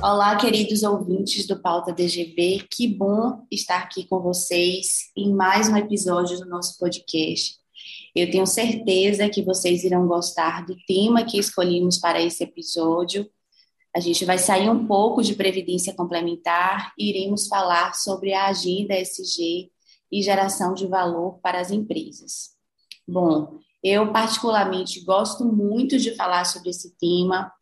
Olá, queridos ouvintes do Pauta DGB, que bom estar aqui com vocês em mais um episódio do nosso podcast. Eu tenho certeza que vocês irão gostar do tema que escolhemos para esse episódio. A gente vai sair um pouco de previdência complementar e iremos falar sobre a agenda SG e geração de valor para as empresas. Bom, eu particularmente gosto muito de falar sobre esse tema,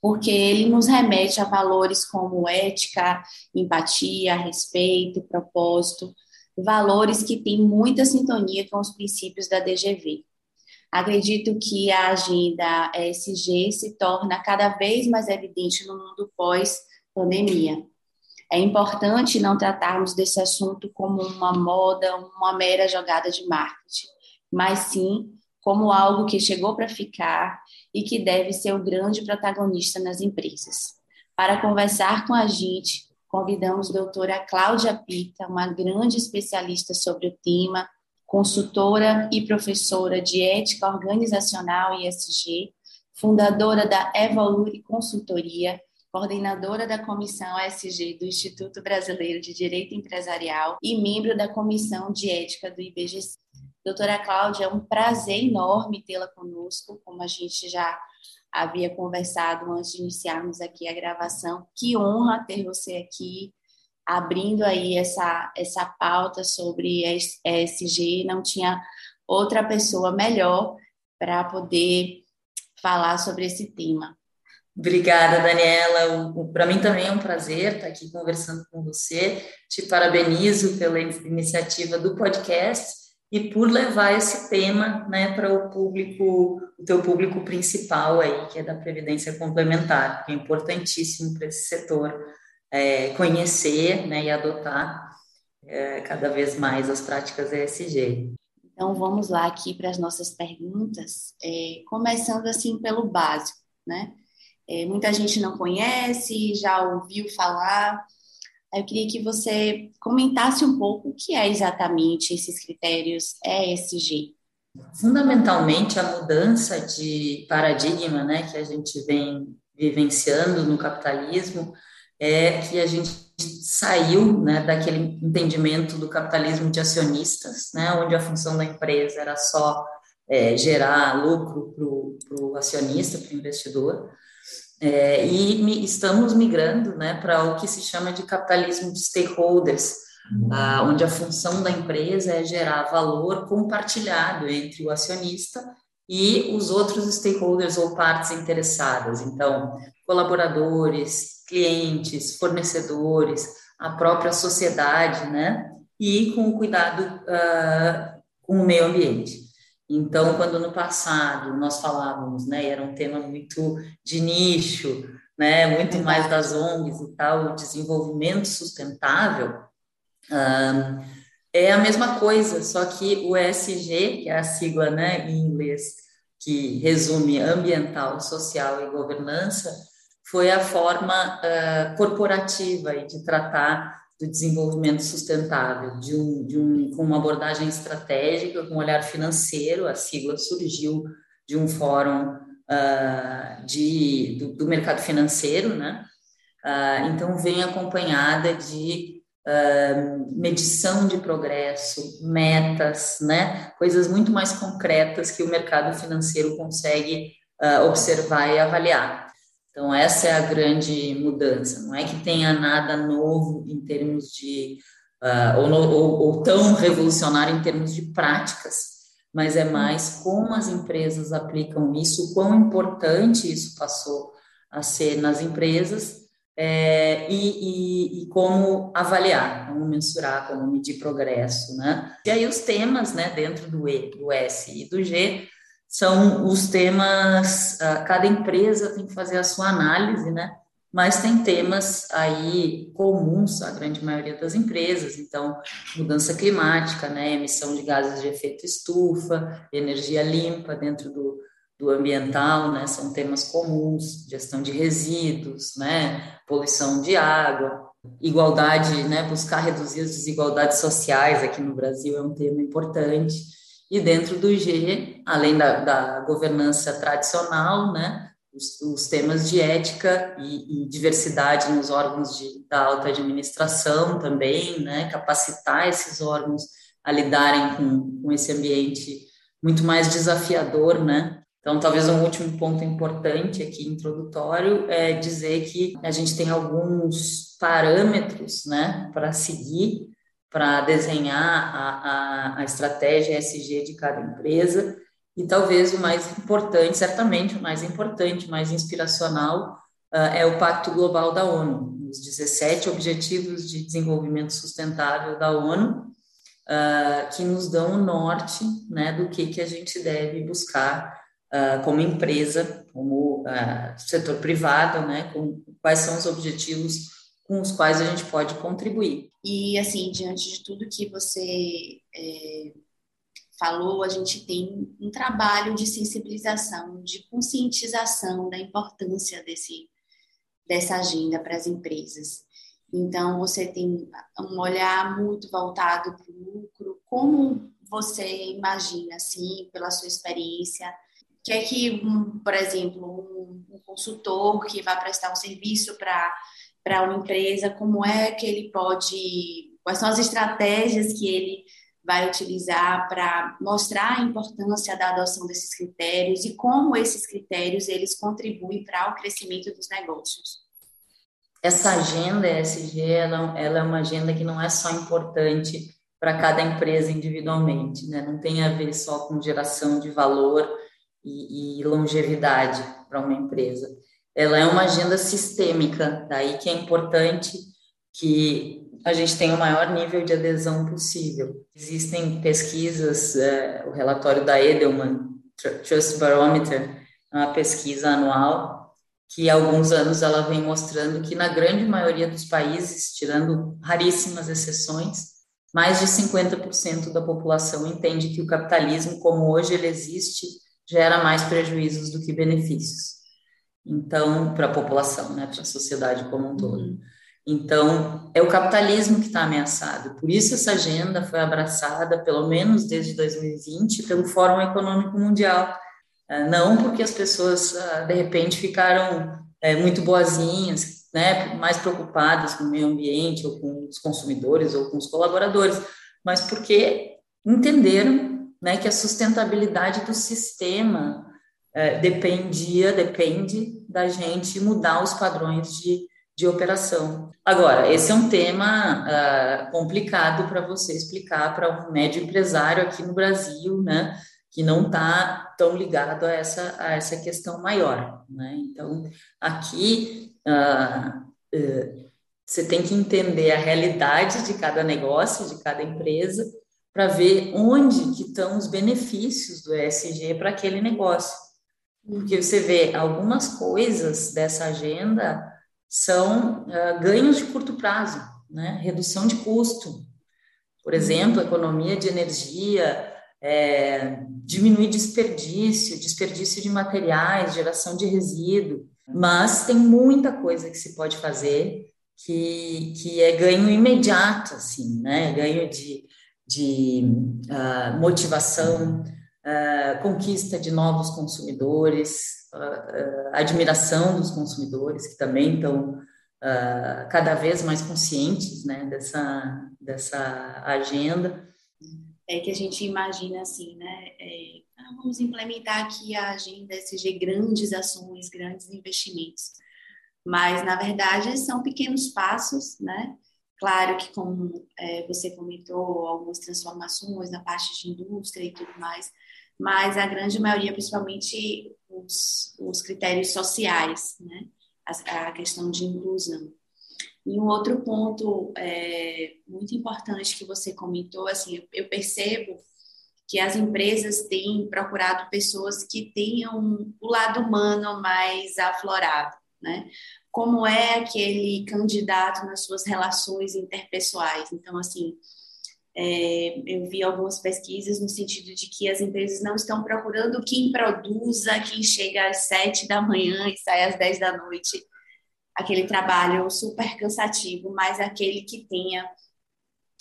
porque ele nos remete a valores como ética, empatia, respeito, propósito, valores que têm muita sintonia com os princípios da DGV. Acredito que a agenda ESG se torna cada vez mais evidente no mundo pós-pandemia. É importante não tratarmos desse assunto como uma moda, uma mera jogada de marketing, mas sim como algo que chegou para ficar e que deve ser o grande protagonista nas empresas. Para conversar com a gente, convidamos a doutora Cláudia Pita, uma grande especialista sobre o tema, consultora e professora de ética organizacional e ESG, fundadora da Evolure Consultoria, coordenadora da Comissão ESG do Instituto Brasileiro de Direito Empresarial e membro da Comissão de Ética do IBGC. Doutora Cláudia, é um prazer enorme tê-la conosco, como a gente já havia conversado antes de iniciarmos aqui a gravação. Que honra ter você aqui, abrindo aí essa, essa pauta sobre ESG. Não tinha outra pessoa melhor para poder falar sobre esse tema. Obrigada, Daniela. Para mim também é um prazer estar aqui conversando com você. Te parabenizo pela iniciativa do podcast e por levar esse tema né, para o público, o teu público principal aí, que é da previdência complementar, que é importantíssimo para esse setor é, conhecer né, e adotar é, cada vez mais as práticas ESG. Então vamos lá aqui para as nossas perguntas, é, começando assim pelo básico, né? É, muita gente não conhece, já ouviu falar, eu queria que você comentasse um pouco o que é exatamente esses critérios ESG. Fundamentalmente, a mudança de paradigma né, que a gente vem vivenciando no capitalismo é que a gente saiu né, daquele entendimento do capitalismo de acionistas, né, onde a função da empresa era só é, gerar lucro para o acionista, para o investidor, é, e mi, estamos migrando né, para o que se chama de capitalismo de stakeholders, uhum. ah, onde a função da empresa é gerar valor compartilhado entre o acionista e os outros stakeholders ou partes interessadas. Então, colaboradores, clientes, fornecedores, a própria sociedade, né? E com o cuidado uh, com o meio ambiente. Então, quando no passado nós falávamos, né, era um tema muito de nicho, né, muito mais das ONGs e tal, o desenvolvimento sustentável, um, é a mesma coisa, só que o ESG, que é a sigla né, em inglês, que resume ambiental, social e governança, foi a forma uh, corporativa de tratar do desenvolvimento sustentável, de um, de um, com uma abordagem estratégica, com um olhar financeiro. A sigla surgiu de um fórum uh, de, do, do, mercado financeiro, né? Uh, então, vem acompanhada de uh, medição de progresso, metas, né? Coisas muito mais concretas que o mercado financeiro consegue observar e avaliar. Então, essa é a grande mudança. Não é que tenha nada novo em termos de. Uh, ou, ou, ou, tão revolucionário em termos de práticas, mas é mais como as empresas aplicam isso, quão importante isso passou a ser nas empresas é, e, e, e, como avaliar, como mensurar, como medir progresso, né? E aí os temas, né, dentro do E, do S e do G, são os temas, ah, cada empresa tem que fazer a sua análise, né? Mas tem temas aí comuns à grande maioria das empresas, então mudança climática, né, emissão de gases de efeito estufa, energia limpa dentro do, do ambiental, né, são temas comuns, gestão de resíduos, né, poluição de água, igualdade, né, buscar reduzir as desigualdades sociais aqui no Brasil é um tema importante. E dentro do G, além da, da governança tradicional, né, os, os, temas de ética e, e, diversidade nos órgãos de, da alta administração também, né, capacitar esses órgãos a lidarem com, com esse ambiente muito mais desafiador, né, então, talvez um último ponto importante aqui, introdutório, é dizer que a gente tem alguns parâmetros né, para seguir, para desenhar a, a, a estratégia SG de cada empresa, e talvez o mais importante, certamente o mais importante, mais inspiracional, uh, é o Pacto Global da ONU, os 17 Objetivos de Desenvolvimento Sustentável da ONU, uh, que nos dão o norte né, do que, que a gente deve buscar uh, como empresa, como setor privado, né, quais são os objetivos com os quais a gente pode contribuir. E, assim, diante de tudo que você é, falou, a gente tem um trabalho de sensibilização, de conscientização da importância desse, dessa agenda para as empresas. Então, você tem um olhar muito voltado para o lucro. Como você imagina, assim, pela sua experiência, que é que, por exemplo, um, um, consultor que vai prestar um serviço para uma empresa, como é que ele pode, quais são as estratégias que ele vai utilizar para mostrar a importância da adoção desses critérios e como esses critérios eles contribuem para o crescimento dos negócios. Essa agenda ESG, ela, ela é uma agenda que não é só importante para cada empresa individualmente, né? Não tem a ver só com geração de valor e, e longevidade para uma empresa. Ela é uma agenda sistêmica, daí que é importante que a gente tenha o maior nível de adesão possível. Existem pesquisas, é, o relatório da Edelman, Trust Barometer, é uma pesquisa anual que há alguns anos ela vem mostrando que na grande maioria dos países, tirando raríssimas exceções, mais de 50% da população entende que o capitalismo como hoje ele existe gera mais prejuízos do que benefícios. Então, para a população, né, para a sociedade como um todo. Uhum. Então, é o capitalismo que está ameaçado. Por isso, essa agenda foi abraçada, pelo menos desde 2020, pelo Fórum Econômico Mundial. Ah, não porque as pessoas, ah, de repente, ficaram é, muito boazinhas, né, mais preocupadas com o meio ambiente, ou com os consumidores, ou com os colaboradores, mas porque entenderam né, que a sustentabilidade do sistema é, dependia, depende da gente mudar os padrões de, de operação. Agora, esse é um tema uh, complicado para você explicar para um médio empresário aqui no Brasil, né, que não está tão ligado a essa, a essa questão maior. Né? Então, aqui uh, uh, você tem que entender a realidade de cada negócio, de cada empresa, para ver onde que estão os benefícios do ESG para aquele negócio. Porque você vê algumas coisas dessa agenda são uh, ganhos de curto prazo, né? redução de custo. Por exemplo, economia de energia, é, diminuir desperdício, desperdício de materiais, geração de resíduo. Mas tem muita coisa que se pode fazer que, que é ganho imediato, assim, né? Ganho de de uh, motivação, uh, conquista de novos consumidores, uh, admiração dos consumidores, que também estão cada vez mais conscientes né, dessa, dessa agenda. É que a gente imagina assim, né? É, ah, vamos implementar aqui a agenda SG, grandes ações, grandes investimentos. Mas, na verdade, são pequenos passos, né? Claro que, como é, você comentou, algumas transformações na parte de indústria e tudo mais, mas a grande maioria, principalmente os, os critérios sociais, né? a, a, questão de inclusão. E um outro ponto é, muito importante que você comentou, assim, eu, percebo que as empresas têm procurado pessoas que tenham o lado humano mais aflorado, né? Como é aquele candidato nas suas relações interpessoais. Então, assim, é, eu vi algumas pesquisas no sentido de que as empresas não estão procurando quem produza, quem chega às sete da manhã e sai às dez da noite. aquele trabalho super cansativo, mas aquele que tenha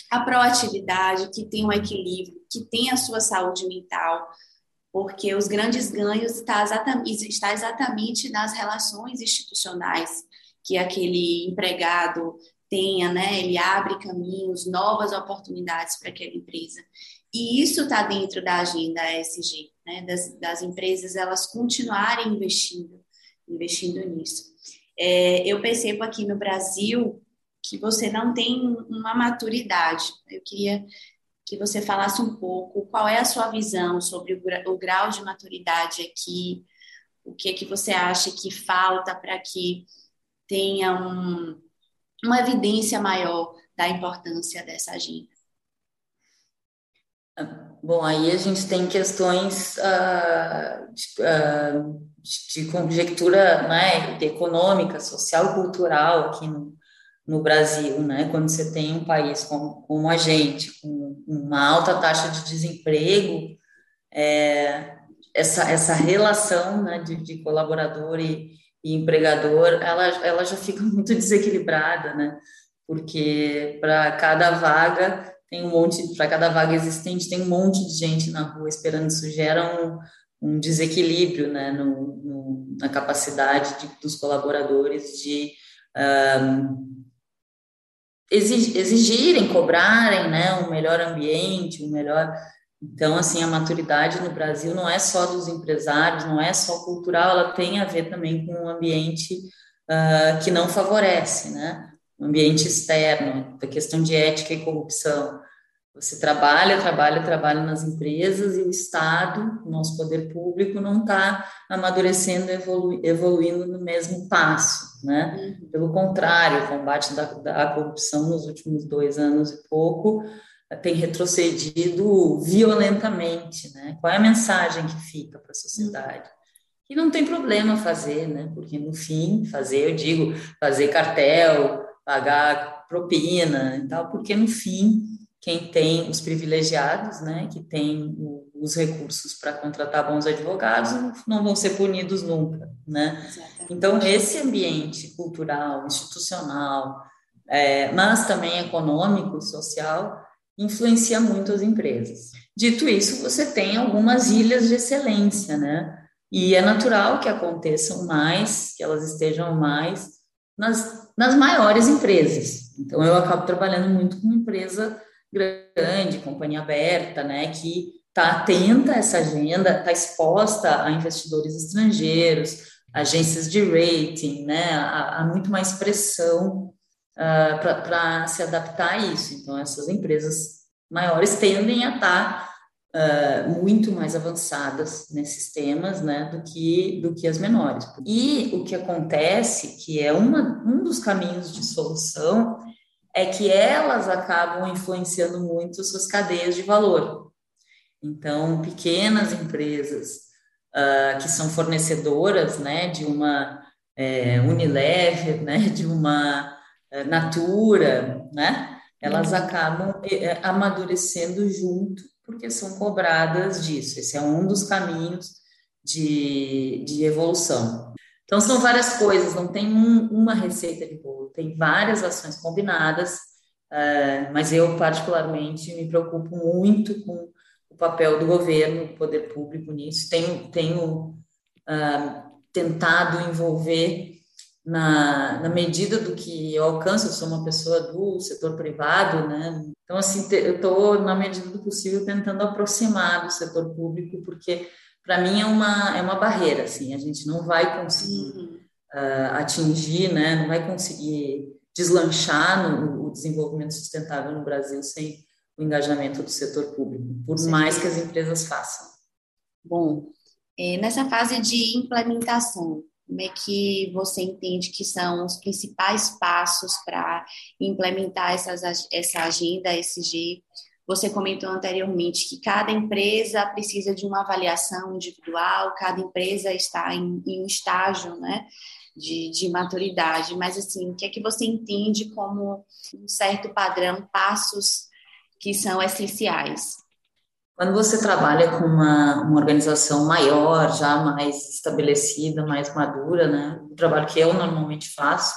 a proatividade, que tenha um equilíbrio, que tenha a sua saúde mental, porque os grandes ganhos está exatamente, está exatamente nas relações institucionais que aquele empregado tenha, né? Ele abre caminhos, novas oportunidades para aquela empresa. E isso está dentro da agenda ESG, né? Das, das, empresas elas continuarem investindo, investindo nisso. É, eu percebo aqui no Brasil que você não tem uma maturidade. Eu queria que você falasse um pouco qual é a sua visão sobre o, grau de maturidade aqui, o que é que você acha que falta para que tenha um, uma evidência maior da importância dessa agenda. Bom, aí a gente tem questões uh, de, uh, de, conjectura né, econômica, social, cultural aqui no, no Brasil, né? Quando você tem um país como, como a gente, com uma alta taxa de desemprego, é, essa, essa relação né, de, de colaborador e, e, empregador, ela, ela já fica muito desequilibrada, né? Porque para cada vaga tem um monte, para cada vaga existente tem um monte de gente na rua esperando, isso gera um, um desequilíbrio, né, no, no na capacidade de, dos colaboradores de um, exigirem, cobrarem, né, um melhor ambiente, um melhor. Então, assim, a maturidade no Brasil não é só dos empresários, não é só cultural, ela tem a ver também com um ambiente uh, que não favorece, né? Um ambiente externo, da questão de ética e corrupção. Você trabalha, trabalha, trabalha nas empresas e o Estado, o nosso poder público, não está amadurecendo, evolu evoluindo no mesmo passo, né? Uhum. Pelo contrário, o combate da, da corrupção nos últimos dois anos e pouco tem retrocedido violentamente, né? Qual é a mensagem que fica para a sociedade? E não tem problema fazer, né? Porque no fim, fazer, eu digo, fazer cartel, pagar propina e tal, porque no fim quem tem os privilegiados, né, que tem os recursos para contratar bons advogados, não vão ser punidos nunca, né? Então esse ambiente cultural, institucional, é, mas também econômico e social influencia muito as empresas. Dito isso, você tem algumas ilhas de excelência, né? E é natural que aconteçam mais, que elas estejam mais nas, nas maiores empresas. Então eu acabo trabalhando muito com empresa grande, companhia aberta, né, que está atenta a essa agenda, está exposta a investidores estrangeiros, agências de rating, né, há, há muito mais pressão uh, para se adaptar a isso. Então, essas empresas maiores tendem a estar tá, uh, muito mais avançadas nesses temas, né, do que do que as menores. E o que acontece, que é uma, um dos caminhos de solução, é que elas acabam influenciando muito suas cadeias de valor. Então, pequenas empresas uh, que são fornecedoras né, de uma é, Unilever, né, de uma uh, Natura, né, elas uhum. acabam é, amadurecendo junto, porque são cobradas disso. Esse é um dos caminhos de, de evolução. Então, são várias coisas, não tem um, uma receita de bolo, tem várias ações combinadas, uh, mas eu, particularmente, me preocupo muito com o papel do governo, do poder público nisso. Tenho, tenho uh, tentado envolver na, na, medida do que eu alcanço, eu sou uma pessoa do setor privado, né? Então, assim, te, eu estou, na medida do possível, tentando aproximar do setor público, porque para mim é uma, é uma barreira, assim, a gente não vai conseguir uhum. uh, atingir, né, não vai conseguir deslanchar no, o desenvolvimento sustentável no Brasil sem o engajamento do setor público, por Sim. mais que as empresas façam. Bom, é, nessa fase de implementação, como é que você entende que são os principais passos para implementar essas, essa agenda SG você comentou anteriormente que cada empresa precisa de uma avaliação individual, cada empresa está em, em um estágio, né? De, de, maturidade, mas assim, o que é que você entende como um certo padrão, passos que são essenciais? Quando você trabalha com uma, uma organização maior, já mais estabelecida, mais madura, né? o trabalho que eu normalmente faço,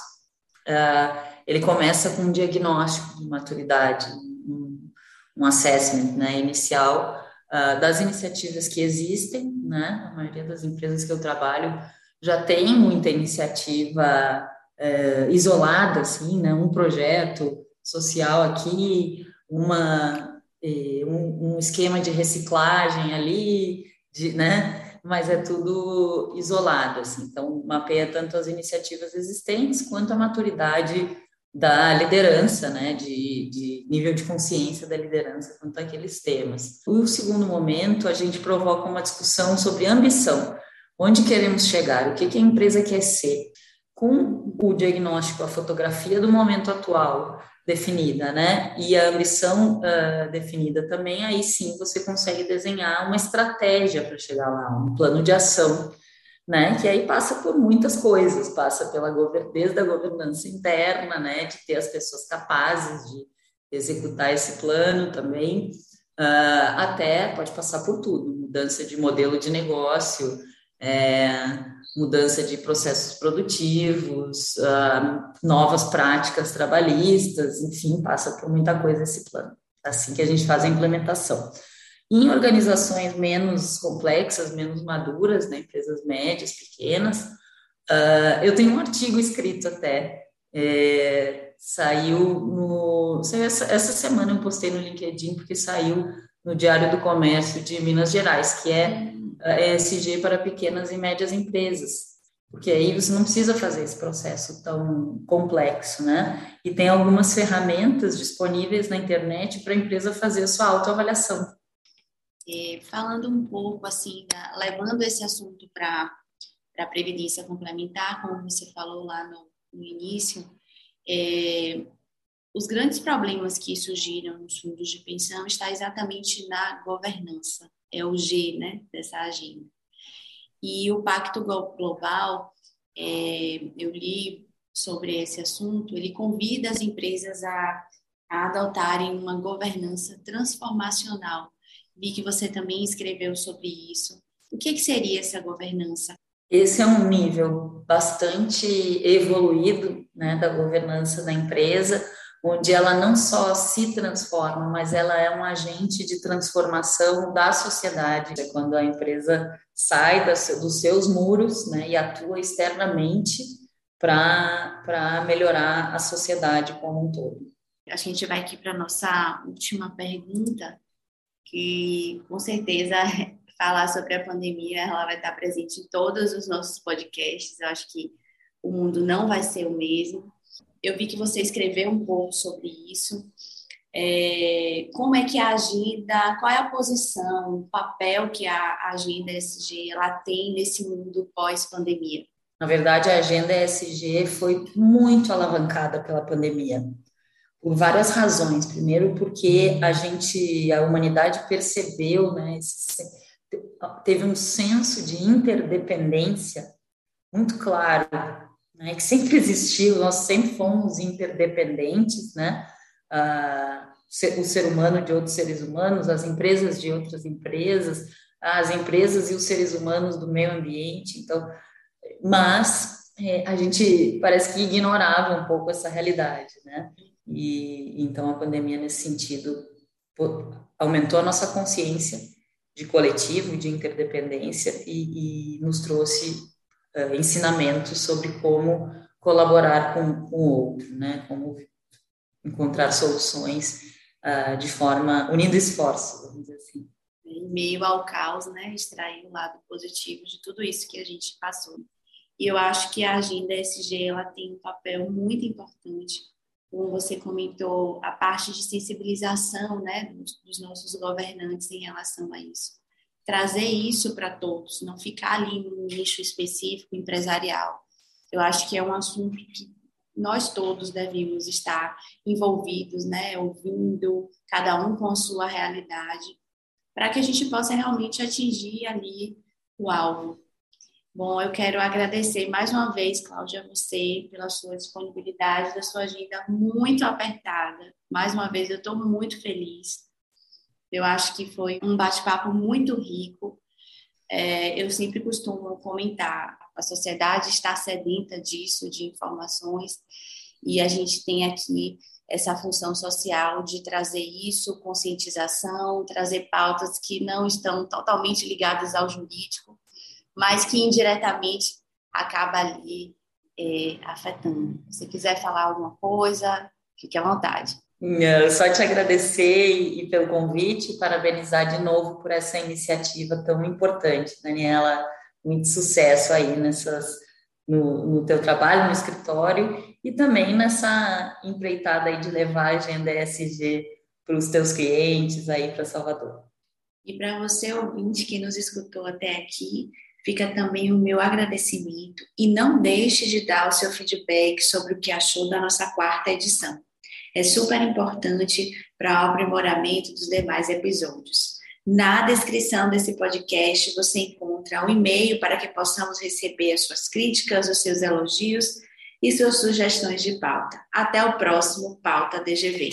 uh, ele começa com um diagnóstico de maturidade, um, um assessment né, inicial uh, das iniciativas que existem, né? A maioria das empresas que eu trabalho já tem muita iniciativa uh, isolada, assim, né? Um projeto social aqui, uma, eh, um, esquema de reciclagem ali, de, né? mas é tudo isolado, assim. Então, mapeia tanto as iniciativas existentes quanto a maturidade da liderança, né, de, de, nível de consciência da liderança quanto àqueles temas. O segundo momento, a gente provoca uma discussão sobre ambição. Onde queremos chegar? O que, que a empresa quer ser? Com o diagnóstico, a fotografia do momento atual, definida, né? E a ambição uh, definida também, aí sim você consegue desenhar uma estratégia para chegar lá, um plano de ação, né? Que aí passa por muitas coisas, passa pela desde a governança interna, né? De ter as pessoas capazes de executar esse plano também, uh, até pode passar por tudo, mudança de modelo de negócio, é, mudança de processos produtivos, uh, novas práticas trabalhistas, enfim, passa por muita coisa esse plano. Assim que a gente faz a implementação. Em organizações menos complexas, menos maduras, né, empresas médias, pequenas, uh, eu tenho um artigo escrito até, é, saiu no. Essa, essa semana eu postei no LinkedIn, porque saiu no Diário do Comércio de Minas Gerais, que é ESG para pequenas e médias empresas, porque aí você não precisa fazer esse processo tão complexo, né? E tem algumas ferramentas disponíveis na internet para a empresa fazer a sua autoavaliação. É, falando um pouco assim, levando esse assunto para a previdência complementar, como você falou lá no, no início, é, os grandes problemas que surgiram nos fundos de pensão está exatamente na governança é o G né, dessa agenda. E o Pacto Global, é, eu li sobre esse assunto, ele convida as empresas a, a adotarem uma governança transformacional. Vi que você também escreveu sobre isso. O que, que seria essa governança? Esse é um nível bastante evoluído né, da governança da empresa, onde ela não só se transforma, mas ela é um agente de transformação da sociedade. É quando a empresa sai dos seus muros né, e atua externamente para melhorar a sociedade como um todo. A gente vai aqui para a nossa última pergunta, que com certeza falar sobre a pandemia ela vai estar presente em todos os nossos podcasts. Eu acho que o mundo não vai ser o mesmo eu vi que você escreveu um pouco sobre isso. É, como é que a agenda, qual é a posição, o papel que a agenda SG ela tem nesse mundo pós-pandemia? Na verdade, a agenda SG foi muito alavancada pela pandemia, por várias razões. Primeiro, porque a gente, a humanidade percebeu, né, teve um senso de interdependência muito claro né, que sempre existiu, nós sempre fomos interdependentes, né? Ah, o ser humano de outros seres humanos, as empresas de outras empresas, as empresas e os seres humanos do meio ambiente. Então, mas é, a gente parece que ignorava um pouco essa realidade, né? E então a pandemia nesse sentido aumentou a nossa consciência de coletivo, de interdependência e, e nos trouxe uh, ensinamentos sobre como colaborar com, com o outro, né? Como encontrar soluções uh, de forma unindo esforços, vamos dizer assim. Em meio ao caos, né? Extrair o lado positivo de tudo isso que a gente passou. E eu acho que a agenda SG ela tem um papel muito importante, como você comentou, a parte de sensibilização, né, dos nossos governantes em relação a isso trazer isso para todos, não ficar ali num nicho específico empresarial. Eu acho que é um assunto que nós todos devemos estar envolvidos, né, ouvindo cada um com a sua realidade, para que a gente possa realmente atingir ali o alvo. Bom, eu quero agradecer mais uma vez, Cláudia, a você pela sua disponibilidade, da sua agenda muito apertada. Mais uma vez, eu estou muito feliz eu acho que foi um bate-papo muito rico. é, eu sempre costumo comentar, a sociedade está sedenta disso, de informações, e a gente tem aqui essa função social de trazer isso, conscientização, trazer pautas que não estão totalmente ligadas ao jurídico, mas que indiretamente acaba ali é, afetando. Se quiser falar alguma coisa, fique à vontade. Só te agradecer e, pelo convite e parabenizar de novo por essa iniciativa tão importante, Daniela. Muito sucesso aí nessas, no, no teu trabalho no escritório e também nessa empreitada aí de levar a agenda ESG para os teus clientes aí para Salvador. E para você, ouvinte, que nos escutou até aqui, fica também o meu agradecimento e não deixe de dar o seu feedback sobre o que achou da nossa quarta edição. É super importante para o aprimoramento dos demais episódios. Na descrição desse podcast você encontra um e-mail para que possamos receber as suas críticas, os seus elogios e suas sugestões de pauta. Até o próximo Pauta DGV.